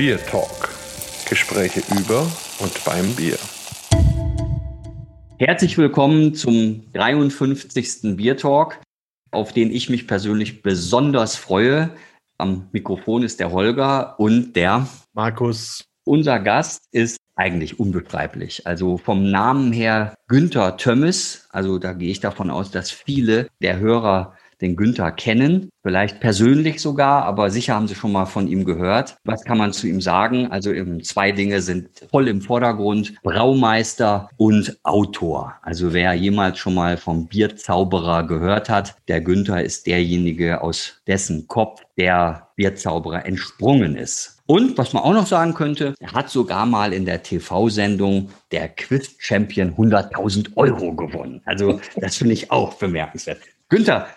Bier Talk. Gespräche über und beim Bier. Herzlich willkommen zum 53. Bier Talk, auf den ich mich persönlich besonders freue. Am Mikrofon ist der Holger und der Markus. Unser Gast ist eigentlich unbeschreiblich. Also vom Namen her Günther Tömmes. Also da gehe ich davon aus, dass viele der Hörer den Günther kennen, vielleicht persönlich sogar, aber sicher haben Sie schon mal von ihm gehört. Was kann man zu ihm sagen? Also eben zwei Dinge sind voll im Vordergrund. Braumeister und Autor. Also wer jemals schon mal vom Bierzauberer gehört hat, der Günther ist derjenige, aus dessen Kopf der Bierzauberer entsprungen ist. Und was man auch noch sagen könnte, er hat sogar mal in der TV-Sendung der Quiz-Champion 100.000 Euro gewonnen. Also das finde ich auch bemerkenswert. Günther,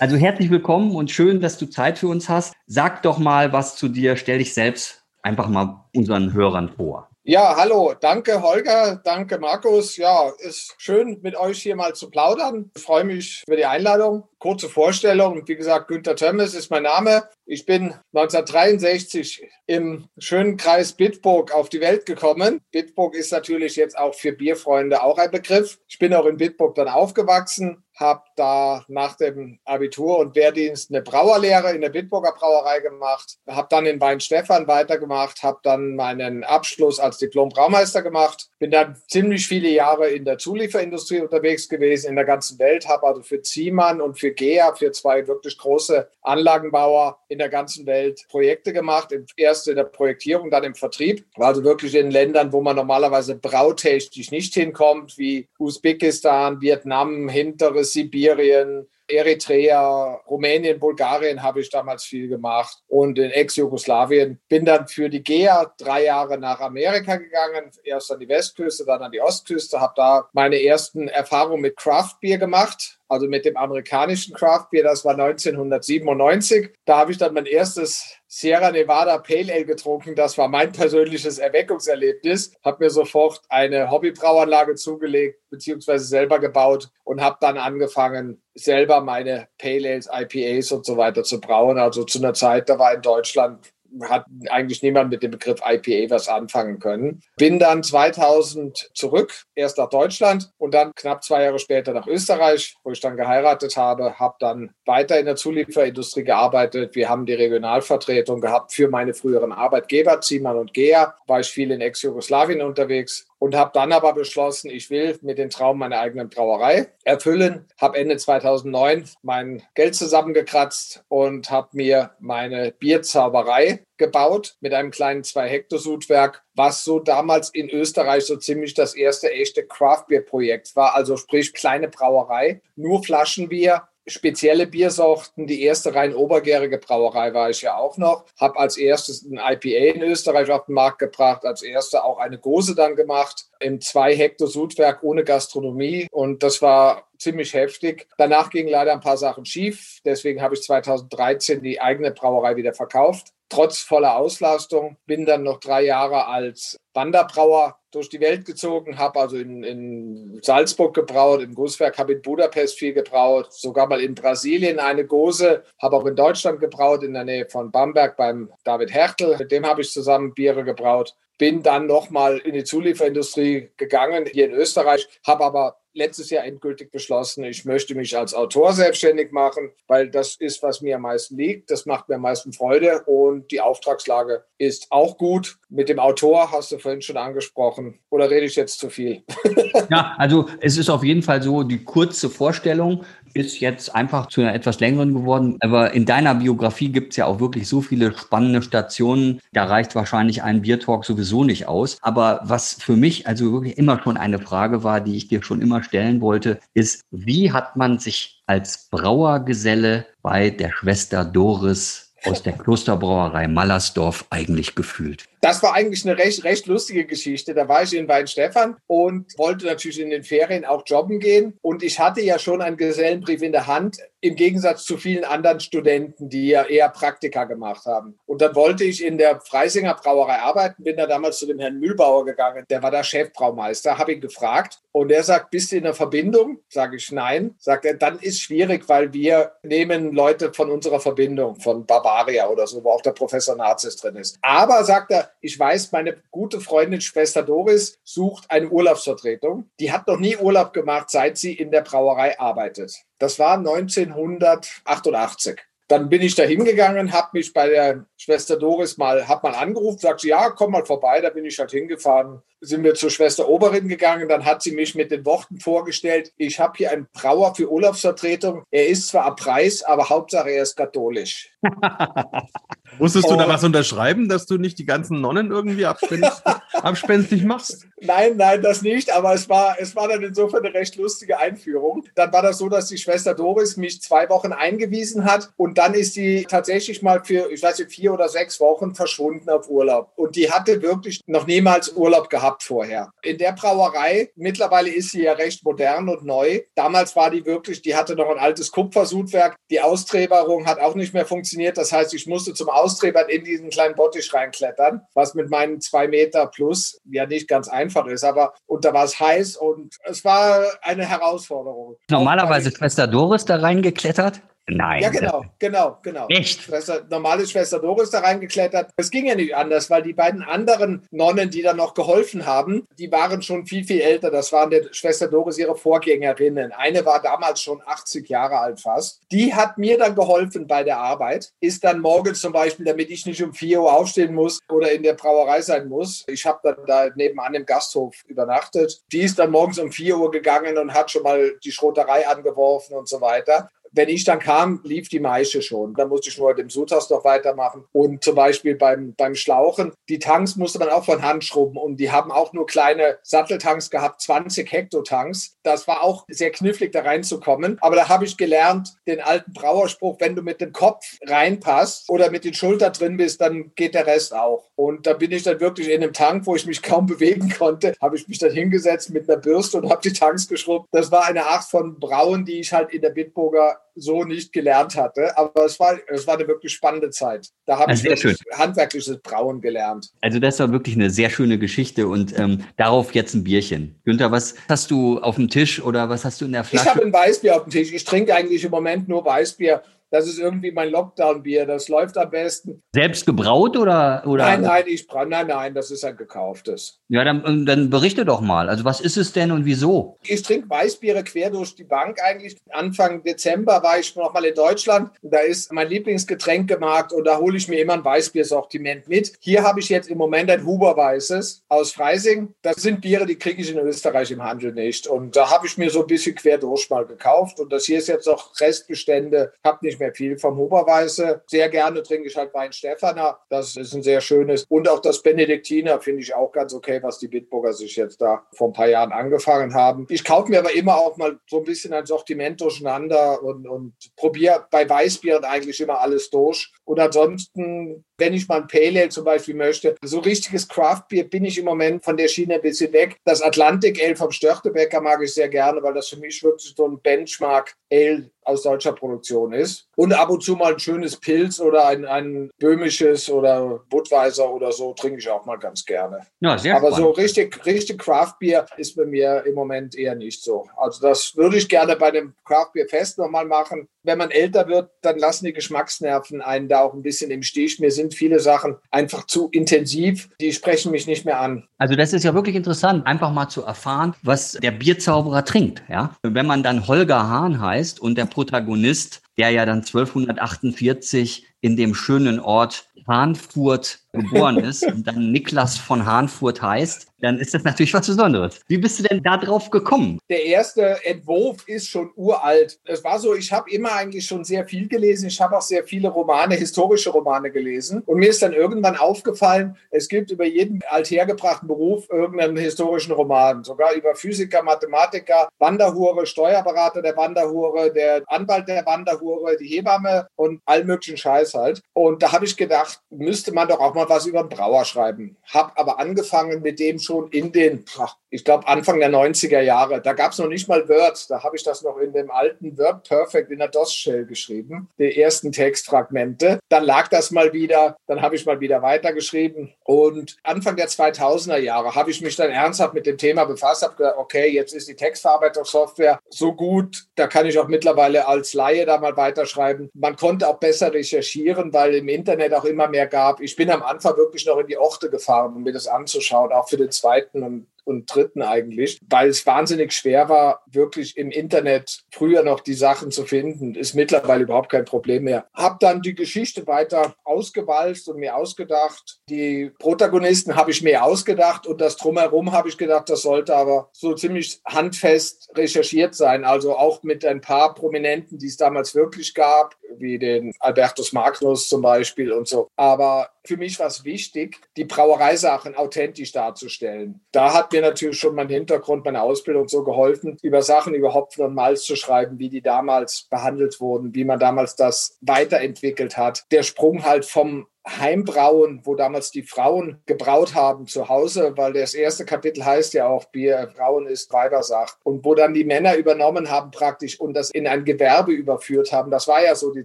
also herzlich willkommen und schön, dass du Zeit für uns hast. Sag doch mal was zu dir, stell dich selbst einfach mal unseren Hörern vor. Ja, hallo, danke Holger, danke Markus. Ja, ist schön mit euch hier mal zu plaudern. Ich freue mich über die Einladung. Kurze Vorstellung, wie gesagt, Günther Tömmes ist mein Name. Ich bin 1963 im schönen Kreis Bitburg auf die Welt gekommen. Bitburg ist natürlich jetzt auch für Bierfreunde auch ein Begriff. Ich bin auch in Bitburg dann aufgewachsen, habe da nach dem Abitur und Wehrdienst eine Brauerlehre in der Bitburger Brauerei gemacht, habe dann in Weinstefan weitergemacht, habe dann meinen Abschluss als Diplom-Braumeister gemacht, bin dann ziemlich viele Jahre in der Zulieferindustrie unterwegs gewesen in der ganzen Welt, habe also für Ziemann und für GEA, für zwei wirklich große Anlagenbauer in der ganzen Welt Projekte gemacht. Erst in der Projektierung, dann im Vertrieb. War also wirklich in Ländern, wo man normalerweise brautechnisch nicht hinkommt, wie Usbekistan, Vietnam, hinteres Sibirien, Eritrea, Rumänien, Bulgarien habe ich damals viel gemacht und in Ex-Jugoslawien. Bin dann für die GEA drei Jahre nach Amerika gegangen, erst an die Westküste, dann an die Ostküste, habe da meine ersten Erfahrungen mit Craft Beer gemacht, also mit dem amerikanischen Craft Beer, das war 1997. Da habe ich dann mein erstes Sierra Nevada Pale Ale getrunken. Das war mein persönliches Erweckungserlebnis. Habe mir sofort eine Hobbybrauanlage zugelegt, beziehungsweise selber gebaut und habe dann angefangen, selber meine Pale Ales, IPAs und so weiter zu brauen. Also zu einer Zeit, da war in Deutschland hat eigentlich niemand mit dem Begriff IPA was anfangen können. Bin dann 2000 zurück, erst nach Deutschland und dann knapp zwei Jahre später nach Österreich, wo ich dann geheiratet habe, habe dann weiter in der Zulieferindustrie gearbeitet. Wir haben die Regionalvertretung gehabt für meine früheren Arbeitgeber, Ziemann und Gea, war ich viel in Ex-Jugoslawien unterwegs und habe dann aber beschlossen, ich will mit dem Traum meiner eigenen Brauerei erfüllen. Habe Ende 2009 mein Geld zusammengekratzt und habe mir meine Bierzauberei gebaut mit einem kleinen zwei Hektar Sudwerk, was so damals in Österreich so ziemlich das erste echte Craft Beer Projekt war. Also sprich kleine Brauerei, nur Flaschenbier spezielle Biersorten. Die erste rein obergärige Brauerei war ich ja auch noch. Habe als erstes ein IPA in Österreich auf den Markt gebracht, als erste auch eine Gose dann gemacht im zwei Hektar Sudwerk ohne Gastronomie und das war ziemlich heftig. Danach gingen leider ein paar Sachen schief. Deswegen habe ich 2013 die eigene Brauerei wieder verkauft trotz voller Auslastung. Bin dann noch drei Jahre als Wanderbrauer durch die Welt gezogen, habe also in, in Salzburg gebraut, im Gusswerk, habe in Budapest viel gebraut, sogar mal in Brasilien eine Gose, habe auch in Deutschland gebraut, in der Nähe von Bamberg beim David Hertel. Mit dem habe ich zusammen Biere gebraut. Bin dann nochmal in die Zulieferindustrie gegangen, hier in Österreich, habe aber letztes Jahr endgültig beschlossen, ich möchte mich als Autor selbstständig machen, weil das ist, was mir am meisten liegt. Das macht mir am meisten Freude und die Auftragslage ist auch gut. Mit dem Autor hast du vorhin schon angesprochen. Oder rede ich jetzt zu viel? ja, also es ist auf jeden Fall so die kurze Vorstellung ist jetzt einfach zu einer etwas längeren geworden. Aber in deiner Biografie gibt es ja auch wirklich so viele spannende Stationen. Da reicht wahrscheinlich ein Biertalk sowieso nicht aus. Aber was für mich also wirklich immer schon eine Frage war, die ich dir schon immer stellen wollte, ist, wie hat man sich als Brauergeselle bei der Schwester Doris aus der Klosterbrauerei Mallersdorf eigentlich gefühlt? Das war eigentlich eine recht, recht lustige Geschichte. Da war ich in Weinstefan und wollte natürlich in den Ferien auch jobben gehen. Und ich hatte ja schon einen Gesellenbrief in der Hand, im Gegensatz zu vielen anderen Studenten, die ja eher Praktika gemacht haben. Und dann wollte ich in der Freisinger Brauerei arbeiten, bin da damals zu dem Herrn Mühlbauer gegangen, der war da Chefbraumeister, habe ihn gefragt und er sagt, bist du in der Verbindung? Sage ich nein. Sagt er, dann ist schwierig, weil wir nehmen Leute von unserer Verbindung, von Bavaria oder so, wo auch der Professor Nazis drin ist. Aber sagt er, ich weiß, meine gute Freundin Schwester Doris sucht eine Urlaubsvertretung. Die hat noch nie Urlaub gemacht, seit sie in der Brauerei arbeitet. Das war 1988. Dann bin ich da hingegangen, habe mich bei der Schwester Doris mal, hab mal angerufen, sagt sie, ja, komm mal vorbei. Da bin ich halt hingefahren, sind wir zur Schwester Oberin gegangen. Dann hat sie mich mit den Worten vorgestellt, ich habe hier einen Brauer für Urlaubsvertretung. Er ist zwar ab Preis, aber Hauptsache er ist katholisch. Musstest du da was unterschreiben, dass du nicht die ganzen Nonnen irgendwie abspenstig, abspenstig machst? Nein, nein, das nicht. Aber es war, es war dann insofern eine recht lustige Einführung. Dann war das so, dass die Schwester Doris mich zwei Wochen eingewiesen hat und dann ist sie tatsächlich mal für, ich weiß nicht, vier oder sechs Wochen verschwunden auf Urlaub. Und die hatte wirklich noch niemals Urlaub gehabt vorher. In der Brauerei, mittlerweile ist sie ja recht modern und neu. Damals war die wirklich, die hatte noch ein altes Kupfersudwerk. Die Austreberung hat auch nicht mehr funktioniert. Das heißt, ich musste zum Austrebern in diesen kleinen Bottich reinklettern, was mit meinen zwei Meter plus ja nicht ganz einfach ist. Aber und da war es heiß und es war eine Herausforderung. Normalerweise Schwester Doris da reingeklettert? Nein. Ja, genau, genau, genau. Echt? Schwester, normale Schwester Doris da reingeklettert. Es ging ja nicht anders, weil die beiden anderen Nonnen, die da noch geholfen haben, die waren schon viel, viel älter. Das waren der Schwester Doris ihre Vorgängerinnen. Eine war damals schon 80 Jahre alt fast. Die hat mir dann geholfen bei der Arbeit. Ist dann morgens zum Beispiel, damit ich nicht um 4 Uhr aufstehen muss oder in der Brauerei sein muss. Ich habe dann da nebenan im Gasthof übernachtet. Die ist dann morgens um 4 Uhr gegangen und hat schon mal die Schroterei angeworfen und so weiter wenn ich dann kam, lief die Maische schon. Dann musste ich nur dem Sudhaus noch weitermachen. Und zum Beispiel beim, beim Schlauchen, die Tanks musste man auch von Hand schrubben. Und die haben auch nur kleine Satteltanks gehabt, 20 Hektotanks. Das war auch sehr knifflig, da reinzukommen. Aber da habe ich gelernt, den alten Brauerspruch, wenn du mit dem Kopf reinpasst oder mit den Schultern drin bist, dann geht der Rest auch. Und da bin ich dann wirklich in einem Tank, wo ich mich kaum bewegen konnte, habe ich mich dann hingesetzt mit einer Bürste und habe die Tanks geschrubbt. Das war eine Art von Brauen, die ich halt in der Bitburger so nicht gelernt hatte. Aber es war, es war eine wirklich spannende Zeit. Da habe ich wirklich handwerkliches Brauen gelernt. Also das war wirklich eine sehr schöne Geschichte und ähm, darauf jetzt ein Bierchen. Günther, was hast du auf dem Tisch oder was hast du in der Flasche? Ich habe ein Weißbier auf dem Tisch. Ich trinke eigentlich im Moment nur Weißbier das ist irgendwie mein Lockdown-Bier. Das läuft am besten. Selbst gebraut oder? oder? Nein, nein, ich nein, nein, das ist ein gekauftes. Ja, dann, dann berichte doch mal. Also was ist es denn und wieso? Ich trinke Weißbiere quer durch die Bank eigentlich. Anfang Dezember war ich noch mal in Deutschland. Da ist mein Lieblingsgetränkemarkt und da hole ich mir immer ein Weißbiersortiment mit. Hier habe ich jetzt im Moment ein Huber Weißes aus Freising. Das sind Biere, die kriege ich in Österreich im Handel nicht. Und da habe ich mir so ein bisschen quer durch mal gekauft. Und das hier ist jetzt noch Restbestände. Habe nicht nicht mehr viel vom Huberweiße. Sehr gerne trinke ich halt Wein Stefaner. Das ist ein sehr schönes. Und auch das Benediktiner finde ich auch ganz okay, was die Bitburger sich jetzt da vor ein paar Jahren angefangen haben. Ich kaufe mir aber immer auch mal so ein bisschen ein Sortiment durcheinander und, und probiere bei Weißbieren eigentlich immer alles durch. Und ansonsten wenn ich mal ein Pale Ale zum Beispiel möchte, so richtiges Craftbier bin ich im Moment von der Schiene ein bisschen weg. Das Atlantic Ale vom Störtebecker mag ich sehr gerne, weil das für mich wirklich so ein Benchmark Ale aus deutscher Produktion ist. Und ab und zu mal ein schönes Pilz oder ein, ein böhmisches oder Budweiser oder so trinke ich auch mal ganz gerne. Ja, sehr Aber spannend. so richtig, richtig Craftbier ist bei mir im Moment eher nicht so. Also das würde ich gerne bei dem Craftbier-Fest nochmal machen. Wenn man älter wird, dann lassen die Geschmacksnerven einen da auch ein bisschen im Stich. Mir sind viele Sachen einfach zu intensiv. Die sprechen mich nicht mehr an. Also das ist ja wirklich interessant, einfach mal zu erfahren, was der Bierzauberer trinkt. Ja? Wenn man dann Holger Hahn heißt und der Protagonist, der ja dann 1248 in dem schönen Ort Hahnfurt geboren ist und dann Niklas von Hahnfurt heißt, dann ist das natürlich was Besonderes. Wie bist du denn da drauf gekommen? Der erste Entwurf ist schon uralt. Es war so, ich habe immer eigentlich schon sehr viel gelesen. Ich habe auch sehr viele Romane, historische Romane gelesen. Und mir ist dann irgendwann aufgefallen, es gibt über jeden althergebrachten Beruf irgendeinen historischen Roman. Sogar über Physiker, Mathematiker, Wanderhure, Steuerberater der Wanderhure, der Anwalt der Wanderhure, die Hebamme und all möglichen Scheiß halt. Und da habe ich gedacht, müsste man doch auch mal was über einen Brauer schreiben. Hab aber angefangen mit dem schon in den, ich glaube, Anfang der 90er Jahre. Da gab es noch nicht mal Word. Da habe ich das noch in dem alten Word Perfect in der DOS-Shell geschrieben, die ersten Textfragmente. Dann lag das mal wieder, dann habe ich mal wieder weitergeschrieben. Und Anfang der 2000er Jahre habe ich mich dann ernsthaft mit dem Thema befasst, habe gedacht, okay, jetzt ist die Textverarbeitungssoftware so gut, da kann ich auch mittlerweile als Laie da mal weiterschreiben. Man konnte auch besser recherchieren, weil im Internet auch immer mehr gab. Ich bin am Anfang wirklich noch in die Orte gefahren, um mir das anzuschauen, auch für den zweiten und und dritten eigentlich, weil es wahnsinnig schwer war, wirklich im Internet früher noch die Sachen zu finden. Ist mittlerweile überhaupt kein Problem mehr. Hab dann die Geschichte weiter ausgewalzt und mir ausgedacht. Die Protagonisten habe ich mir ausgedacht und das drumherum habe ich gedacht, das sollte aber so ziemlich handfest recherchiert sein. Also auch mit ein paar Prominenten, die es damals wirklich gab, wie den Albertus Magnus zum Beispiel und so. Aber für mich war es wichtig, die Brauereisachen authentisch darzustellen. Da hat mir natürlich schon mein Hintergrund, meine Ausbildung so geholfen, über Sachen über Hopfen und Malz zu schreiben, wie die damals behandelt wurden, wie man damals das weiterentwickelt hat. Der Sprung halt vom Heimbrauen, wo damals die Frauen gebraut haben zu Hause, weil das erste Kapitel heißt ja auch Bier, Brauen ist Weibersach. Und wo dann die Männer übernommen haben praktisch und das in ein Gewerbe überführt haben. Das war ja so die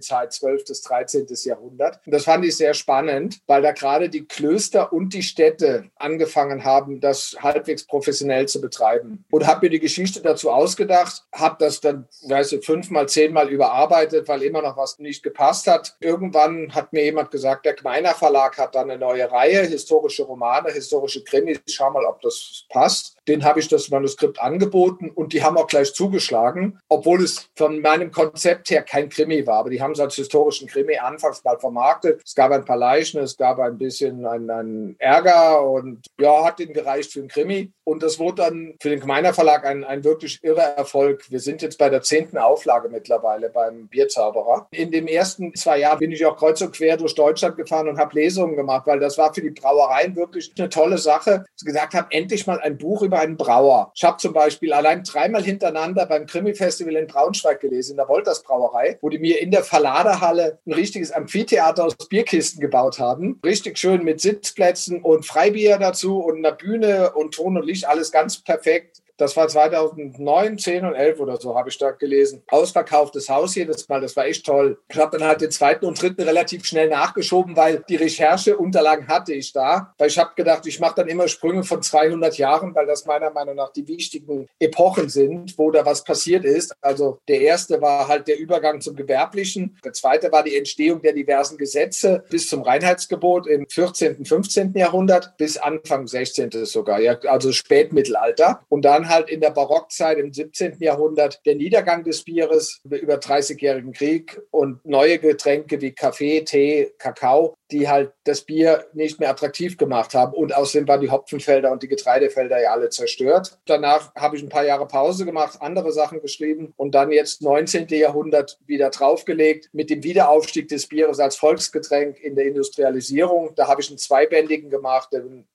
Zeit 12. bis 13. Jahrhundert. Und das fand ich sehr spannend, weil da gerade die Klöster und die Städte angefangen haben, das halbwegs professionell zu betreiben. Und habe mir die Geschichte dazu ausgedacht, habe das dann, weiß ich, fünfmal, zehnmal überarbeitet, weil immer noch was nicht gepasst hat. Irgendwann hat mir jemand gesagt, der Kneip Meiner Verlag hat dann eine neue Reihe, historische Romane, historische Krimis. Schau mal, ob das passt. Den habe ich das Manuskript angeboten und die haben auch gleich zugeschlagen, obwohl es von meinem Konzept her kein Krimi war. Aber die haben es als historischen Krimi anfangs mal vermarktet. Es gab ein paar Leichen, es gab ein bisschen einen, Ärger und ja, hat ihnen gereicht für ein Krimi. Und das wurde dann für den Gemeiner Verlag ein, ein wirklich irrer Erfolg. Wir sind jetzt bei der zehnten Auflage mittlerweile beim Bierzauberer. In den ersten zwei Jahren bin ich auch kreuz und quer durch Deutschland gefahren und habe Lesungen gemacht, weil das war für die Brauereien wirklich eine tolle Sache. Ich gesagt habe, endlich mal ein Buch über über einen Brauer. Ich habe zum Beispiel allein dreimal hintereinander beim Krimi-Festival in Braunschweig gelesen, in der Wolters Brauerei, wo die mir in der Verladerhalle ein richtiges Amphitheater aus Bierkisten gebaut haben. Richtig schön mit Sitzplätzen und Freibier dazu und einer Bühne und Ton und Licht, alles ganz perfekt. Das war 2009, 10 und 11 oder so, habe ich da gelesen. Ausverkauftes Haus jedes Mal, das war echt toll. Ich habe dann halt den zweiten und dritten relativ schnell nachgeschoben, weil die Rechercheunterlagen hatte ich da. Weil ich habe gedacht, ich mache dann immer Sprünge von 200 Jahren, weil das meiner Meinung nach die wichtigen Epochen sind, wo da was passiert ist. Also der erste war halt der Übergang zum Gewerblichen. Der zweite war die Entstehung der diversen Gesetze bis zum Reinheitsgebot im 14., 15. Jahrhundert bis Anfang 16. sogar, ja, also Spätmittelalter. Und dann halt in der Barockzeit im 17. Jahrhundert der Niedergang des Bieres über 30-jährigen Krieg und neue Getränke wie Kaffee, Tee, Kakao, die halt das Bier nicht mehr attraktiv gemacht haben. Und außerdem waren die Hopfenfelder und die Getreidefelder ja alle zerstört. Danach habe ich ein paar Jahre Pause gemacht, andere Sachen geschrieben und dann jetzt 19. Jahrhundert wieder draufgelegt mit dem Wiederaufstieg des Bieres als Volksgetränk in der Industrialisierung. Da habe ich einen zweibändigen gemacht,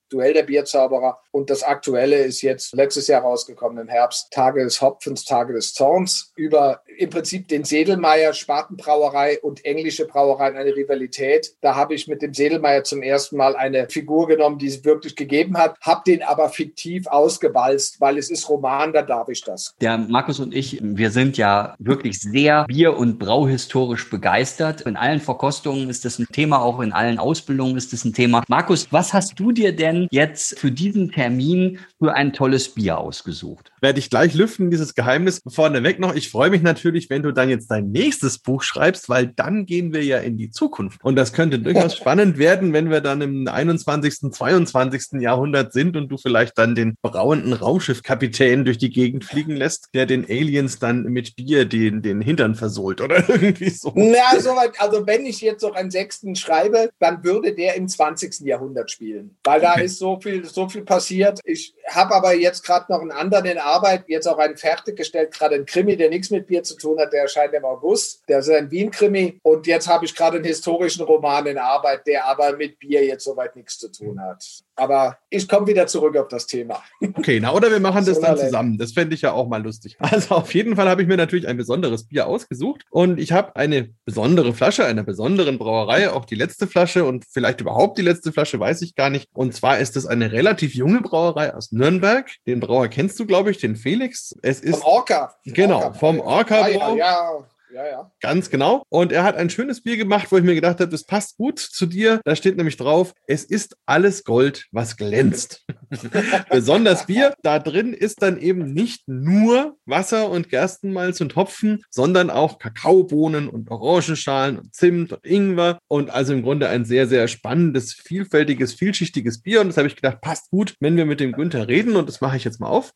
Duell der Bierzauberer. Und das aktuelle ist jetzt letztes Jahr rausgekommen im Herbst, Tage des Hopfens, Tage des Zorns, über im Prinzip den Sedelmeier, Spatenbrauerei und englische Brauereien eine Rivalität. Da habe ich mit dem Sedelmeier zum ersten Mal eine Figur genommen, die es wirklich gegeben hat, habe den aber fiktiv ausgewalzt, weil es ist Roman, da darf ich das. Der Markus und ich, wir sind ja wirklich sehr bier- und brauhistorisch begeistert. In allen Verkostungen ist das ein Thema, auch in allen Ausbildungen ist das ein Thema. Markus, was hast du dir denn denn jetzt für diesen Termin für ein tolles Bier ausgesucht? Werde ich gleich lüften, dieses Geheimnis. Vorneweg noch, ich freue mich natürlich, wenn du dann jetzt dein nächstes Buch schreibst, weil dann gehen wir ja in die Zukunft. Und das könnte durchaus spannend werden, wenn wir dann im 21., 22. Jahrhundert sind und du vielleicht dann den brauenden Raumschiffkapitän durch die Gegend fliegen lässt, der den Aliens dann mit Bier den, den Hintern versohlt oder irgendwie so. Na, soweit. Also wenn ich jetzt noch einen sechsten schreibe, dann würde der im 20. Jahrhundert spielen. Weil da okay. Ist so viel, so viel passiert. Ich habe aber jetzt gerade noch einen anderen in Arbeit, jetzt auch einen fertiggestellt, gerade ein Krimi, der nichts mit Bier zu tun hat, der erscheint im August. Der ist ein Wien-Krimi. Und jetzt habe ich gerade einen historischen Roman in Arbeit, der aber mit Bier jetzt soweit nichts zu tun hat. Aber ich komme wieder zurück auf das Thema. Okay, na oder wir machen das So dann zusammen. Das fände ich ja auch mal lustig. Also auf jeden Fall habe ich mir natürlich ein besonderes Bier ausgesucht und ich habe eine besondere Flasche einer besonderen Brauerei, auch die letzte Flasche und vielleicht überhaupt die letzte Flasche, weiß ich gar nicht. Und zwar ist es eine relativ junge Brauerei aus Nürnberg. Den Brauer kennst du, glaube ich, den Felix. Es ist Vom Orca. Genau, vom Orca Ja, ja, Brau. ja, ja, ja. Ganz genau. Und er hat ein schönes Bier gemacht, wo ich mir gedacht habe, das passt gut zu dir. Da steht nämlich drauf, es ist alles Gold, was glänzt. Besonders Bier. Da drin ist dann eben nicht nur Wasser und Gerstenmalz und Hopfen, sondern auch Kakaobohnen und Orangenschalen und Zimt und Ingwer. Und also im Grunde ein sehr, sehr spannendes, vielfältiges, vielschichtiges Bier. Und das habe ich gedacht, passt gut, wenn wir mit dem Günther reden. Und das mache ich jetzt mal auf.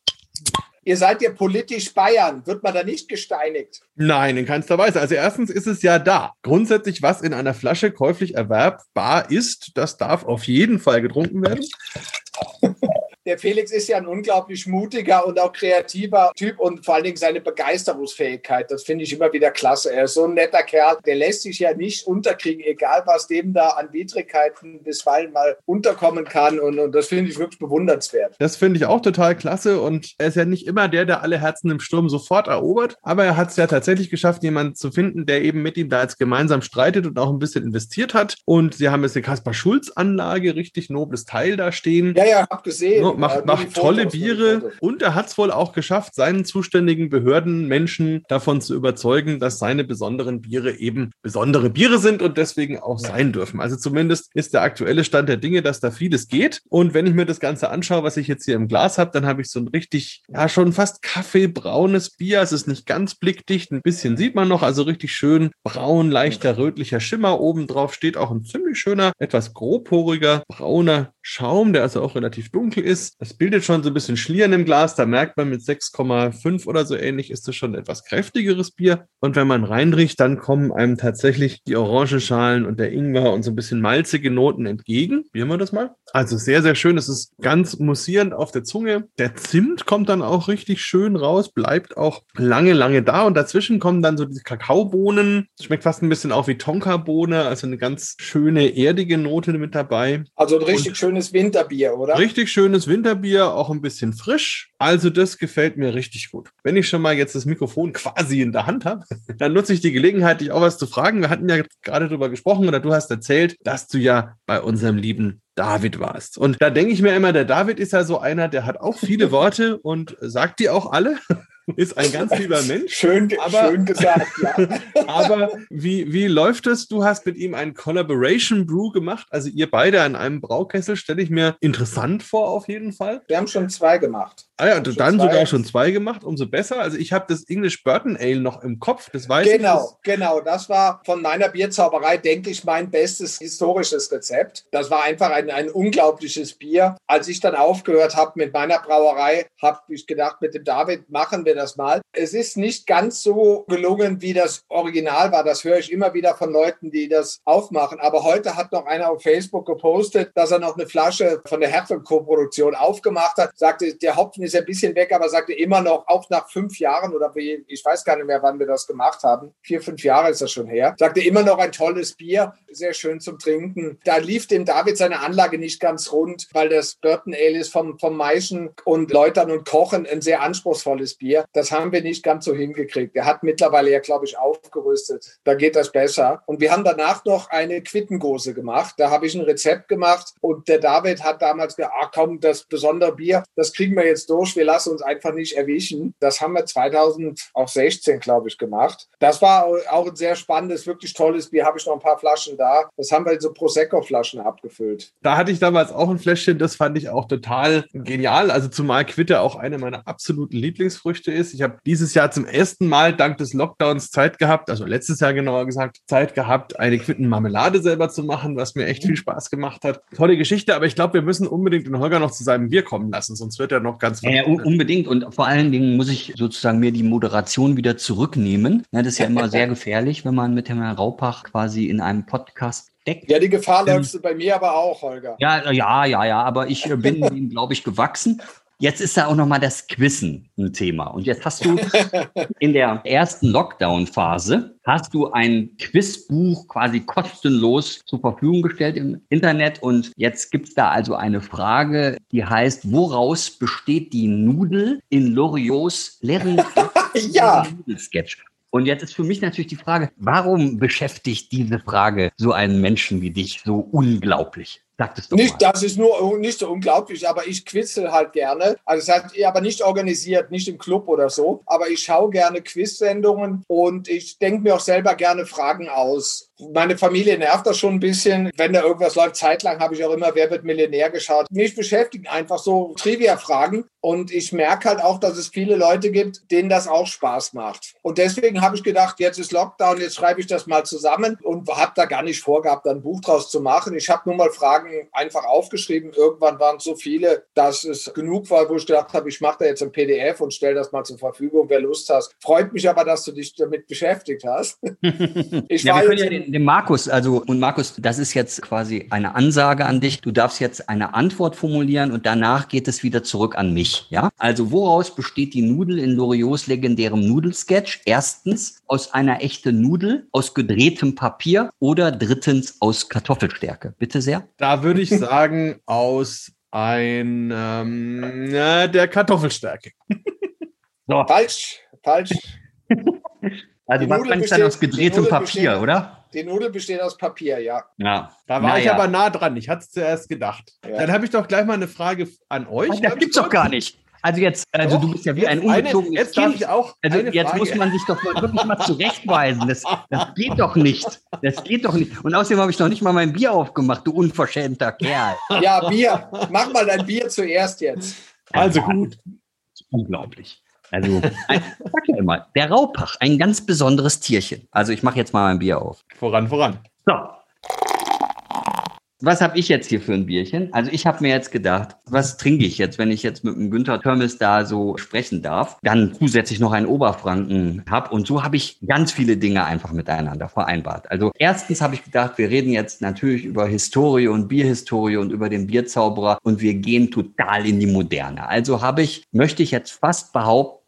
Ihr seid ja politisch Bayern. Wird man da nicht gesteinigt? Nein, in keinster Weise. Also erstens ist es ja da. Grundsätzlich, was in einer Flasche käuflich erwerbbar ist, das darf auf jeden Fall getrunken werden. Der Felix ist ja ein unglaublich mutiger und auch kreativer Typ und vor allen Dingen seine Begeisterungsfähigkeit, das finde ich immer wieder klasse. Er ist so ein netter Kerl, der lässt sich ja nicht unterkriegen, egal was dem da an Widrigkeiten bisweilen mal unterkommen kann und, und das finde ich wirklich bewundernswert. Das finde ich auch total klasse und er ist ja nicht immer der, der alle Herzen im Sturm sofort erobert, aber er hat es ja tatsächlich geschafft, jemanden zu finden, der eben mit ihm da jetzt gemeinsam streitet und auch ein bisschen investiert hat. Und sie haben jetzt eine Kaspar-Schulz-Anlage, richtig nobles Teil da stehen. Ja, ja, hab gesehen. Ja, macht macht tolle Biere und er hat es wohl auch geschafft, seinen zuständigen Behörden, Menschen davon zu überzeugen, dass seine besonderen Biere eben besondere Biere sind und deswegen auch sein dürfen. Also zumindest ist der aktuelle Stand der Dinge, dass da vieles geht. Und wenn ich mir das Ganze anschaue, was ich jetzt hier im Glas habe, dann habe ich so ein richtig, ja, schon fast kaffeebraunes Bier. Es ist nicht ganz blickdicht, ein bisschen sieht man noch, also richtig schön braun, leichter rötlicher Schimmer. Oben drauf steht auch ein ziemlich schöner, etwas grobporiger, brauner Schaum, der also auch relativ dunkel ist. Das bildet schon so ein bisschen Schlieren im Glas. Da merkt man mit 6,5 oder so ähnlich ist es schon ein etwas kräftigeres Bier. Und wenn man reinriecht, dann kommen einem tatsächlich die Orangenschalen und der Ingwer und so ein bisschen malzige Noten entgegen. Probieren wir das mal. Also sehr, sehr schön. Es ist ganz mussierend auf der Zunge. Der Zimt kommt dann auch richtig schön raus, bleibt auch lange, lange da. Und dazwischen kommen dann so diese Kakaobohnen. Schmeckt fast ein bisschen auch wie Tonkabohne. Also eine ganz schöne, erdige Note mit dabei. Also ein richtig Und- schönes Winterbier, oder? Richtig schönes Winterbier, auch ein bisschen frisch. Also das gefällt mir richtig gut. Wenn ich schon mal jetzt das Mikrofon quasi in der Hand habe, dann nutze ich die Gelegenheit, dich auch was zu fragen. Wir hatten ja gerade darüber gesprochen oder du hast erzählt, dass du ja bei unserem lieben David warst. Und da denke ich mir immer, der David ist ja so einer, der hat auch viele Worte und sagt die auch alle. Ist ein ganz lieber Mensch. Schön, Aber- schön gesagt, ja. Aber wie, wie läuft es? Du hast mit ihm einen Collaboration Brew gemacht. Also ihr beide an einem Braukessel stelle ich mir interessant vor, auf jeden Fall. Wir haben schon zwei gemacht. Ah ja, dann zwei. sogar schon zwei gemacht, umso besser. Also ich habe das English Burton Ale noch im Kopf, das weiß ich. Genau, genau. Das war von meiner Bierzauberei, denke ich, mein bestes historisches Rezept. Das war einfach ein, ein unglaubliches Bier. Als ich dann aufgehört habe mit meiner Brauerei, habe ich gedacht, mit dem David machen wir das mal. Es ist nicht ganz so gelungen, wie das Original war. Das höre ich immer wieder von Leuten, die das aufmachen. Aber heute hat noch einer auf Facebook gepostet, dass er noch eine Flasche von der Hertel Co-Produktion aufgemacht hat. Sagte, der Hopfen ist ein bisschen weg, aber sagte immer noch, auch nach fünf Jahren oder wie, ich weiß gar nicht mehr, wann wir das gemacht haben. Vier, fünf Jahre ist das schon her. Sagte immer noch ein tolles Bier, sehr schön zum Trinken. Da lief dem David seine Anlage nicht ganz rund, weil das Burton Ale ist vom, vom Maischen und Läutern und Kochen ein sehr anspruchsvolles Bier. Das haben wir nicht ganz so hingekriegt. Er hat mittlerweile ja, glaube ich, aufgerüstet. Da geht das besser. Und wir haben danach noch eine Quittengose gemacht. Da habe ich ein Rezept gemacht und der David hat damals gesagt, ah komm, das besondere Bier, das kriegen wir jetzt durch. Wir lassen uns einfach nicht erwischen. Das haben wir 2016, glaube ich, gemacht. Das war auch ein sehr spannendes, wirklich tolles Bier. Habe ich noch ein paar Flaschen da. Das haben wir in so Prosecco-Flaschen abgefüllt. Da hatte ich damals auch ein Fläschchen, das fand ich auch total genial. Also zumal Quitte auch eine meiner absoluten Lieblingsfrüchte ist. Ich habe dieses Jahr zum ersten Mal dank des Lockdowns Zeit gehabt, also letztes Jahr genauer gesagt, Zeit gehabt, eine Quittenmarmelade selber zu machen, was mir echt viel Spaß gemacht hat. Tolle Geschichte, aber ich glaube, wir müssen unbedingt den Holger noch zu seinem Bier kommen lassen, sonst wird er noch ganz Ja, ja, un- unbedingt. Und vor allen Dingen muss ich sozusagen mir die Moderation wieder zurücknehmen. Das ist ja immer sehr gefährlich, wenn man mit Herrn Raupach quasi in einem Podcast steckt. Ja, die Gefahr Ähm, läufst du bei mir aber auch, Holger. Ja, ja, ja, ja, aber ich äh, bin ihm, glaube ich, gewachsen. Jetzt ist da auch nochmal das Quissen ein Thema. Und jetzt hast du in der ersten Lockdown-Phase hast du ein Quizbuch quasi kostenlos zur Verfügung gestellt im Internet. Und jetzt gibt's da also eine Frage, die heißt, woraus besteht die Nudel in Loriots Lehren Ja. Nudelsketch? Und jetzt ist für mich natürlich die Frage, warum beschäftigt diese Frage so einen Menschen wie dich so unglaublich? Sag das doch Nicht, mal. das ist nur nicht so unglaublich, aber ich quizze halt gerne. Also es hat aber nicht organisiert, nicht im Club oder so. Aber ich schaue gerne Quiz-Sendungen und ich denke mir auch selber gerne Fragen aus. Meine Familie nervt das schon ein bisschen. Wenn da irgendwas läuft, zeitlang habe ich auch immer Wer wird Millionär geschaut. Mich beschäftigen einfach so Trivia-Fragen. Und ich merke halt auch, dass es viele Leute gibt, denen das auch Spaß macht. Und deswegen habe ich gedacht, jetzt ist Lockdown, jetzt schreibe ich das mal zusammen und habe da gar nicht vorgehabt, ein Buch draus zu machen. Ich habe nur mal Fragen einfach aufgeschrieben. Irgendwann waren es so viele, dass es genug war, wo ich gedacht habe, ich mache da jetzt ein PDF und stelle das mal zur Verfügung, wer Lust hat. Freut mich aber, dass du dich damit beschäftigt hast. Ich ja, wir können ja den, den Markus, also und Markus, das ist jetzt quasi eine Ansage an dich. Du darfst jetzt eine Antwort formulieren und danach geht es wieder zurück an mich. Ja, also woraus besteht die Nudel in Loriots legendärem Nudelsketch? Erstens aus einer echten Nudel, aus gedrehtem Papier oder drittens aus Kartoffelstärke. Bitte sehr. Da würde ich sagen, aus ein ähm, der Kartoffelstärke. So, falsch, falsch. also die was Nudel meinst du denn aus gedrehtem Papier, besteht- oder? Die Nudel besteht aus Papier, ja. Ja. Da war ich Naja. aber nah dran. Ich hatte es zuerst gedacht. Ja. Dann habe ich doch gleich mal eine Frage an euch. Das gibt's doch gar nicht. Also jetzt, also Doch, du bist ja wie ein ungezogenes Jetzt darf ich auch. Also eine jetzt Frage. muss man sich doch mal wirklich mal zurechtweisen. Das, das geht doch nicht. Das geht doch nicht. Und außerdem habe ich noch nicht mal mein Bier aufgemacht, du unverschämter Kerl. Ja, Bier. Mach mal dein Bier zuerst jetzt. Also gut. Unglaublich. Also, ein, sag ja immer, der Raupach, ein ganz besonderes Tierchen. Also ich mache jetzt mal mein Bier auf. Voran, voran. So. Was habe ich jetzt hier für ein Bierchen? Also ich habe mir jetzt gedacht, was trinke ich jetzt, wenn ich jetzt mit dem Günther Törmes da so sprechen darf? Dann zusätzlich noch einen Oberfranken habe. Und so habe ich ganz viele Dinge einfach miteinander vereinbart. Also erstens habe ich gedacht, wir reden jetzt natürlich über Historie und Bierhistorie und über den Bierzauberer und wir gehen total in die Moderne. Also habe ich, möchte ich jetzt fast behaupten,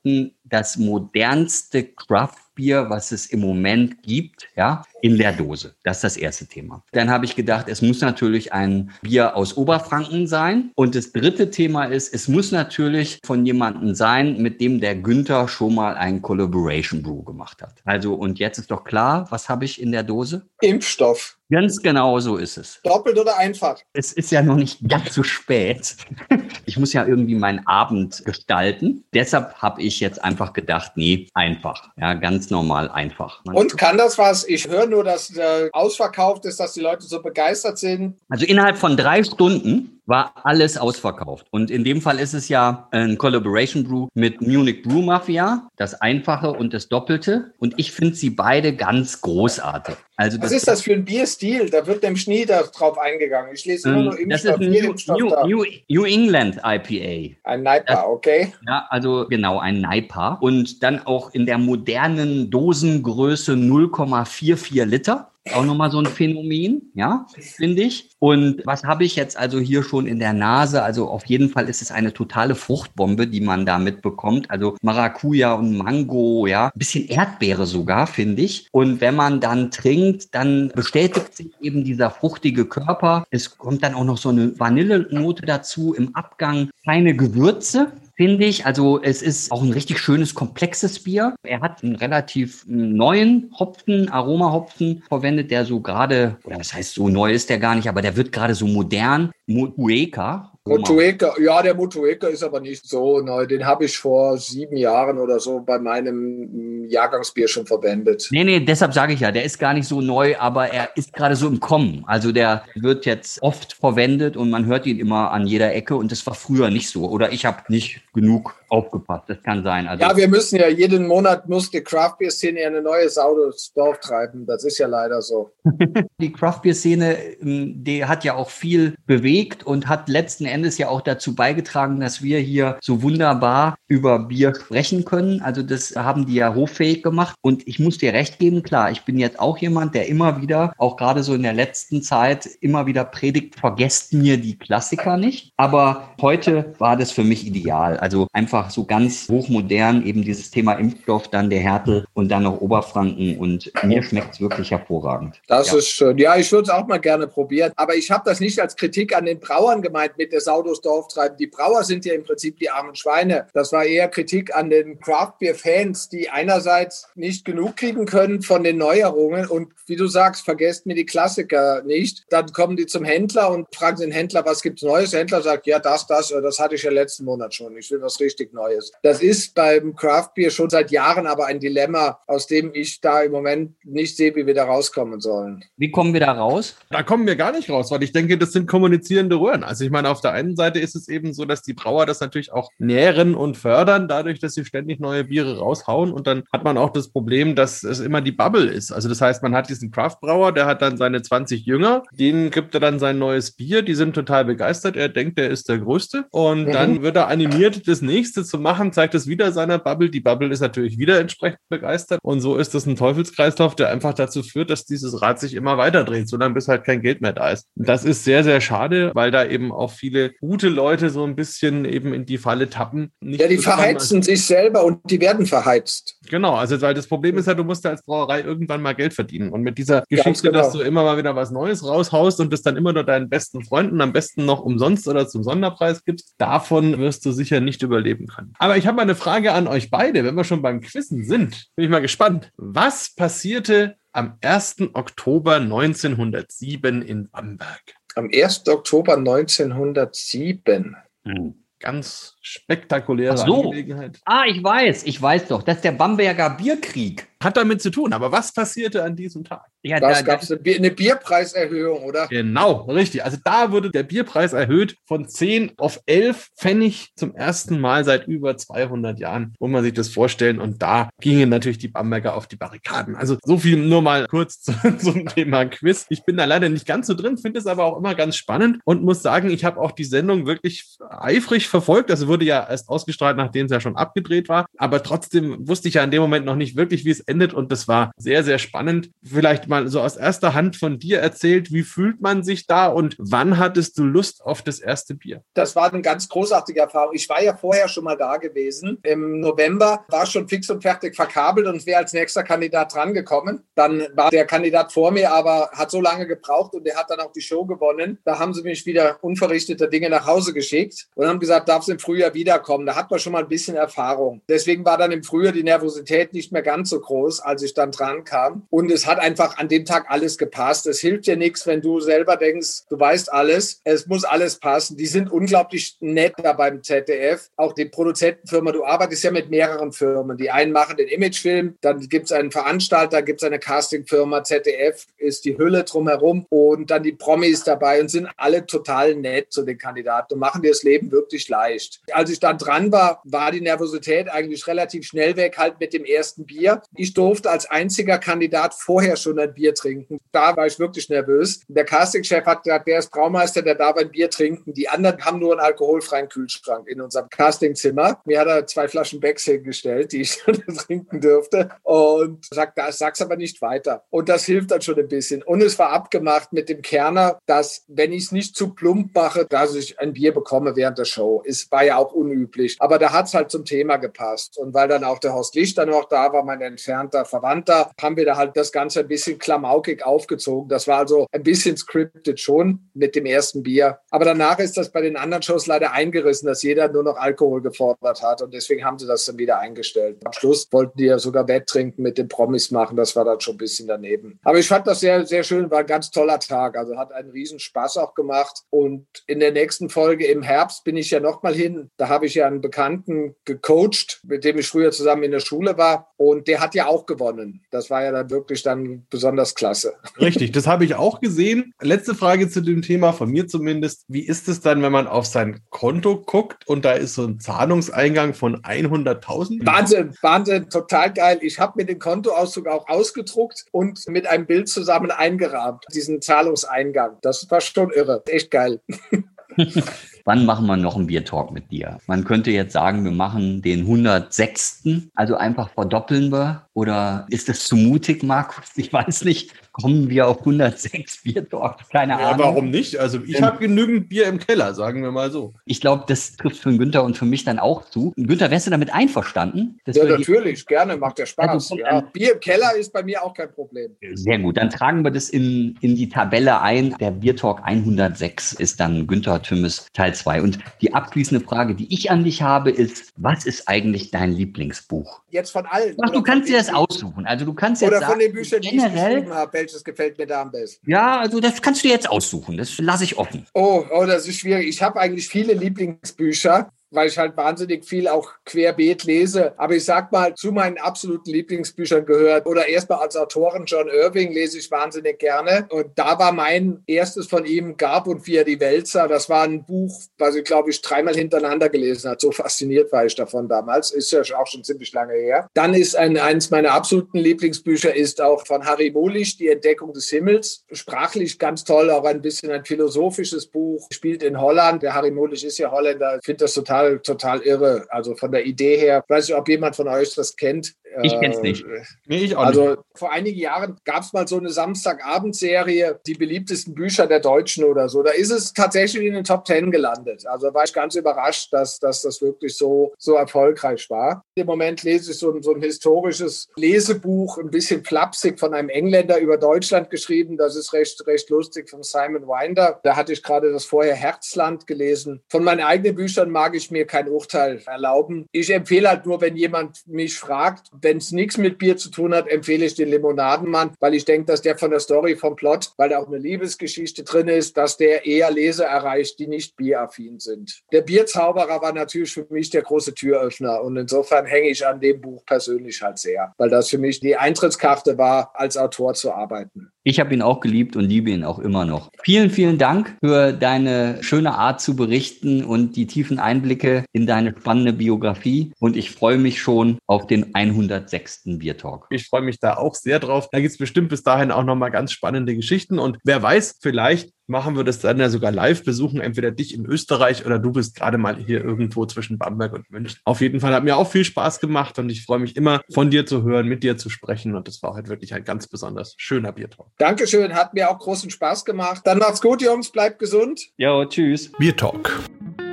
das modernste Craft-Bier, was es im Moment gibt, ja, in der Dose. Das ist das erste Thema. Dann habe ich gedacht, es muss natürlich ein Bier aus Oberfranken sein. Und das dritte Thema ist, es muss natürlich von jemandem sein, mit dem der Günther schon mal ein Collaboration Brew gemacht hat. Also, und jetzt ist doch klar, was habe ich in der Dose? Impfstoff. Ganz genau so ist es. Doppelt oder einfach? Es ist ja noch nicht ganz so spät. Ich muss ja irgendwie meinen Abend gestalten. Deshalb habe ich jetzt einfach gedacht, nee, einfach. Ja, ganz normal einfach. Man- Und kann das was? Ich höre nur, dass äh, ausverkauft ist, dass die Leute so begeistert sind. Also innerhalb von drei Stunden war alles ausverkauft. Und in dem Fall ist es ja ein Collaboration Brew mit Munich Brew Mafia, das Einfache und das Doppelte. Und ich finde sie beide ganz großartig. Also Was ist das für ein Bierstil? Da wird dem Schnee da drauf eingegangen. Ich lese immer nur Ähm, das ist Impfstoff. ein New, New. New, New England IPA. Ein Neipa, okay. Ja, also genau, ein Naipa. Und dann auch in der modernen Dosengröße 0,44 Liter. Auch nochmal so ein Phänomen, ja, finde ich. Und was habe ich jetzt also hier schon in der Nase? Also auf jeden Fall ist es eine totale Fruchtbombe, die man da mitbekommt. Also Maracuja und Mango, ja, ein bisschen Erdbeere sogar, finde ich. Und wenn man dann trinkt, dann bestätigt sich eben dieser fruchtige Körper. Es kommt dann auch noch so eine Vanillenote dazu im Abgang. Keine Gewürze, finde ich. Also es ist auch ein richtig schönes, komplexes Bier. Er hat einen relativ neuen Hopfen, Aromahopfen verwendet, der so gerade, oder das heißt, so neu ist der gar nicht, aber der wird gerade so modern. Motueka. Motueka, ja, der Motueka ist aber nicht so neu. Den habe ich vor sieben Jahren oder so bei meinem mm, Jahrgangsbier schon verwendet. Nee, nee, deshalb sage ich ja, der ist gar nicht so neu, aber er ist gerade so im Kommen. Also der wird jetzt oft verwendet und man hört ihn immer an jeder Ecke und das war früher nicht so. Oder ich habe nicht genug aufgepasst. Das kann sein. Also Ja, wir müssen ja jeden Monat muss die Craft Beer Szene ja eine neue Sau durchs Dorf treiben. Das ist ja leider so. die Craft Beer Szene, ähm, die hat ja auch viel bewegt bewegt und hat letzten Endes ja auch dazu beigetragen, dass wir hier so wunderbar über Bier sprechen können. Also das haben die ja hoffähig gemacht. Und ich muss dir recht geben, klar, ich bin jetzt auch jemand, der immer wieder, auch gerade so in der letzten Zeit, immer wieder predigt, vergesst mir die Klassiker nicht. Aber heute war das für mich ideal. Also einfach so ganz hochmodern, eben dieses Thema Impfstoff, dann der Härte und dann noch Oberfranken. Und mir schmeckt es wirklich hervorragend. Das ja. ist schön. Ja, ich würde es auch mal gerne probieren. Aber ich habe das nicht als Kritik an den Brauern gemeint mit der Saudos Dorf treiben. Die Brauer sind ja im Prinzip die armen Schweine. Das war eher Kritik an den Craft Beer Fans, die einerseits nicht genug kriegen können von den Neuerungen und wie du sagst, vergesst mir die Klassiker nicht. Dann kommen die zum Händler und fragen den Händler, was gibt's Neues? Der Händler sagt, ja, das, das, das hatte ich ja letzten Monat schon. Ich will was richtig Neues. Das ist beim Craft Beer schon seit Jahren aber ein Dilemma, aus dem ich da im Moment nicht sehe, wie wir da rauskommen sollen. Wie kommen wir da raus? Da kommen wir gar nicht raus, weil ich denke, das sind kommunizierende Röhren. Also ich meine, auf der einen Seite ist es eben so, dass die Brauer das natürlich auch nähren und fördern, dadurch, dass sie ständig neue Biere raushauen. Und dann hat man auch das Problem, dass es immer die Bubble ist. Also das heißt, man hat diesen Craftbrauer, der hat dann seine 20 Jünger, denen gibt er dann sein neues Bier, die sind total begeistert. Er denkt, er ist der Größte. Und mhm. dann wird er animiert, das nächste zu machen, zeigt es wieder seiner Bubble. Die Bubble ist natürlich wieder entsprechend begeistert. Und so ist das ein Teufelskreislauf, der einfach dazu führt, dass dieses Rad sich immer weiter dreht, solange bis halt kein Geld mehr da ist. Und das ist sehr, sehr schade, weil da eben auch viele gute Leute so ein bisschen eben in die Falle tappen. Nicht ja, die verheizen sich selber und die werden verheizt. Genau, also weil das Problem ist ja, du musst ja als Brauerei irgendwann mal Geld verdienen. Und mit dieser Geschichte, genau. dass du immer mal wieder was Neues raushaust und das dann immer nur deinen besten Freunden am besten noch umsonst oder zum Sonderpreis gibst, davon wirst du sicher nicht überleben können. Aber ich habe mal eine Frage an euch beide, wenn wir schon beim Quissen sind. Bin ich mal gespannt. Was passierte am 1. Oktober 1907 in Bamberg? Am 1. Oktober 1907. Hm. Ganz spektakuläre so. Angelegenheit. Ah, ich weiß, ich weiß doch. Das ist der Bamberger Bierkrieg. Hat damit zu tun. Aber was passierte an diesem Tag? Ja, da gab es eine Bierpreiserhöhung, oder? Genau, richtig. Also da wurde der Bierpreis erhöht von 10 auf 11 Pfennig zum ersten Mal seit über 200 Jahren, muss man sich das vorstellen. Und da gingen natürlich die Bamberger auf die Barrikaden. Also so viel nur mal kurz zu, zum Thema Quiz. Ich bin da leider nicht ganz so drin, finde es aber auch immer ganz spannend und muss sagen, ich habe auch die Sendung wirklich eifrig verfolgt. Also wurde ja erst ausgestrahlt, nachdem es ja schon abgedreht war. Aber trotzdem wusste ich ja in dem Moment noch nicht wirklich, wie es endet. Und das war sehr, sehr spannend. Vielleicht mal so aus erster Hand von dir erzählt, wie fühlt man sich da und wann hattest du Lust auf das erste Bier? Das war eine ganz großartige Erfahrung. Ich war ja vorher schon mal da gewesen. Im November war schon fix und fertig verkabelt und wäre als nächster Kandidat drangekommen. Dann war der Kandidat vor mir, aber hat so lange gebraucht und der hat dann auch die Show gewonnen. Da haben sie mich wieder unverrichteter Dinge nach Hause geschickt und haben gesagt, darf es im Frühjahr wiederkommen. Da hat man schon mal ein bisschen Erfahrung. Deswegen war dann im Frühjahr die Nervosität nicht mehr ganz so groß, als ich dann dran kam. Und es hat einfach an dem Tag alles gepasst. Es hilft dir nichts, wenn du selber denkst, du weißt alles. Es muss alles passen. Die sind unglaublich nett da beim ZDF. Auch die Produzentenfirma, du arbeitest ja mit mehreren Firmen. Die einen machen den Imagefilm, dann gibt es einen Veranstalter, gibt es eine Castingfirma, ZDF ist die Hülle drumherum und dann die Promis dabei und sind alle total nett zu den Kandidaten und machen dir das Leben wirklich leicht. Als ich dann dran war, war die Nervosität eigentlich relativ schnell weg, halt mit dem ersten Bier. Durfte als einziger Kandidat vorher schon ein Bier trinken. Da war ich wirklich nervös. Der Castingchef hat gesagt, der ist Braumeister, der darf ein Bier trinken. Die anderen haben nur einen alkoholfreien Kühlschrank in unserem Castingzimmer. Mir hat er zwei Flaschen Becks hingestellt, die ich trinken dürfte. Und sagt, das sag's aber nicht weiter. Und das hilft dann schon ein bisschen. Und es war abgemacht mit dem Kerner, dass, wenn ich es nicht zu plump mache, dass ich ein Bier bekomme während der Show. Es war ja auch unüblich. Aber da hat es halt zum Thema gepasst. Und weil dann auch der Horst Lichter noch da war, mein entfernter Verwandter, haben wir da halt das Ganze ein bisschen Klamauk bockig aufgezogen. Das war also ein bisschen scripted schon mit dem ersten Bier. Aber danach ist das bei den anderen Shows leider eingerissen, dass jeder nur noch Alkohol gefordert hat. Und deswegen haben sie das dann wieder eingestellt. Am Schluss wollten die ja sogar Wetttrinken mit den Promis machen. Das war dann schon ein bisschen daneben. Aber ich fand das sehr, sehr schön. War ein ganz toller Tag. Also hat einen riesen Spaß auch gemacht. Und in der nächsten Folge im Herbst bin ich ja nochmal hin. Da habe ich ja einen Bekannten gecoacht, mit dem ich früher zusammen in der Schule war. Und der hat ja auch gewonnen. Das war ja dann wirklich dann besonders klasse. Klasse. Richtig, das habe ich auch gesehen. Letzte Frage zu dem Thema, von mir zumindest. Wie ist es dann, wenn man auf sein Konto guckt und da ist so ein Zahlungseingang von 100.000? Wahnsinn, Wahnsinn, total geil. Ich habe mir den Kontoauszug auch ausgedruckt und mit einem Bild zusammen eingerahmt, diesen Zahlungseingang. Das war schon irre, echt geil. Wann machen wir noch einen Biertalk mit dir? Man könnte jetzt sagen, wir machen den 106. Also einfach verdoppeln wir. Oder ist das zu mutig, Markus? Ich weiß nicht. Kommen wir auf 106 Biertalk? Keine Ja, Ahnung. warum nicht? Also ich habe genügend Bier im Keller, sagen wir mal so. Ich glaube, das trifft für den Günther und für mich dann auch zu. Günther, wärst du damit einverstanden? Ja, natürlich, gerne, macht ja Spaß. Also, Ja. ähm, Bier im Keller ist bei mir auch kein Problem. Sehr gut, dann tragen wir das in, in die Tabelle ein. Der Biertalk 106 ist dann Günther Tümmes Teil 2. Und die abschließende Frage, die ich an dich habe, ist, was ist eigentlich dein Lieblingsbuch? Jetzt von allen. Ach, du kannst dir das aussuchen. Also du kannst jetzt Oder sagen, von den Büchern, die ich generell, geschrieben habe, welches gefällt mir da am besten? ja, also das kannst du jetzt aussuchen. Das lasse ich offen. Oh, oh, das ist schwierig. Ich habe eigentlich viele Lieblingsbücher, weil ich halt wahnsinnig viel auch querbeet lese. Aber ich sag mal, zu meinen absoluten Lieblingsbüchern gehört oder erstmal als Autoren John Irving lese ich wahnsinnig gerne. Und da war mein erstes von ihm Gab und Via die Wälzer. Das war ein Buch, was ich glaube ich dreimal hintereinander gelesen hat. So fasziniert war ich davon damals. Ist ja auch schon ziemlich lange her. Dann ist ein, eins meiner absoluten Lieblingsbücher ist auch von Harry Mulisch, Die Entdeckung des Himmels. Sprachlich ganz toll, auch ein bisschen ein philosophisches Buch. Spielt in Holland. Der Harry Mulisch ist ja Holländer. Ich finde das total, total irre. Also von der Idee her. Ich weiß nicht, ob jemand von euch das kennt. Ich kenn's Äh, nicht. Nee, ich auch nicht. also vor einigen Jahren gab es mal so eine Samstagabendserie, die beliebtesten Bücher der Deutschen oder so. Da ist es tatsächlich in den Top Ten gelandet. Also war ich ganz überrascht, dass, dass das wirklich so, so erfolgreich war. Im Moment lese ich so ein, so ein historisches Lesebuch, ein bisschen flapsig von einem Engländer über Deutschland geschrieben. Das ist recht, recht lustig von Simon Winder. Da hatte ich gerade das vorher Herzland gelesen. Von meinen eigenen Büchern mag ich mir kein Urteil erlauben. Ich empfehle halt nur, wenn jemand mich fragt, wenn es nichts mit Bier zu tun hat, empfehle ich den Limonadenmann, weil ich denke, dass der von der Story, vom Plot, weil da auch eine Liebesgeschichte drin ist, dass der eher Leser erreicht, die nicht bieraffin sind. Der Bierzauberer war natürlich für mich der große Türöffner und insofern hänge ich an dem Buch persönlich halt sehr, weil das für mich die Eintrittskarte war, als Autor zu arbeiten. Ich habe ihn auch geliebt und liebe ihn auch immer noch. Vielen, vielen Dank für deine schöne Art zu berichten und die tiefen Einblicke in deine spannende Biografie. Und ich freue mich schon auf den 106. Biertalk. Ich freue mich da auch sehr drauf. Da gibt es bestimmt bis dahin auch nochmal ganz spannende Geschichten. Und wer weiß, vielleicht machen wir das dann ja sogar live, besuchen entweder dich in Österreich oder du bist gerade mal hier irgendwo zwischen Bamberg und München. Auf jeden Fall hat mir auch viel Spaß gemacht und ich freue mich immer von dir zu hören, mit dir zu sprechen. Und das war heute wirklich ein ganz besonders schöner Biertalk. Dankeschön, hat mir auch großen Spaß gemacht. Dann macht's gut, Jungs, bleibt gesund. Jo, tschüss. Bier Talk,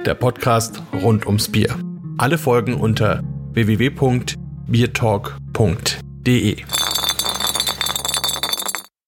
der Podcast rund ums Bier. Alle Folgen unter www.biertalk.de beertalk.de.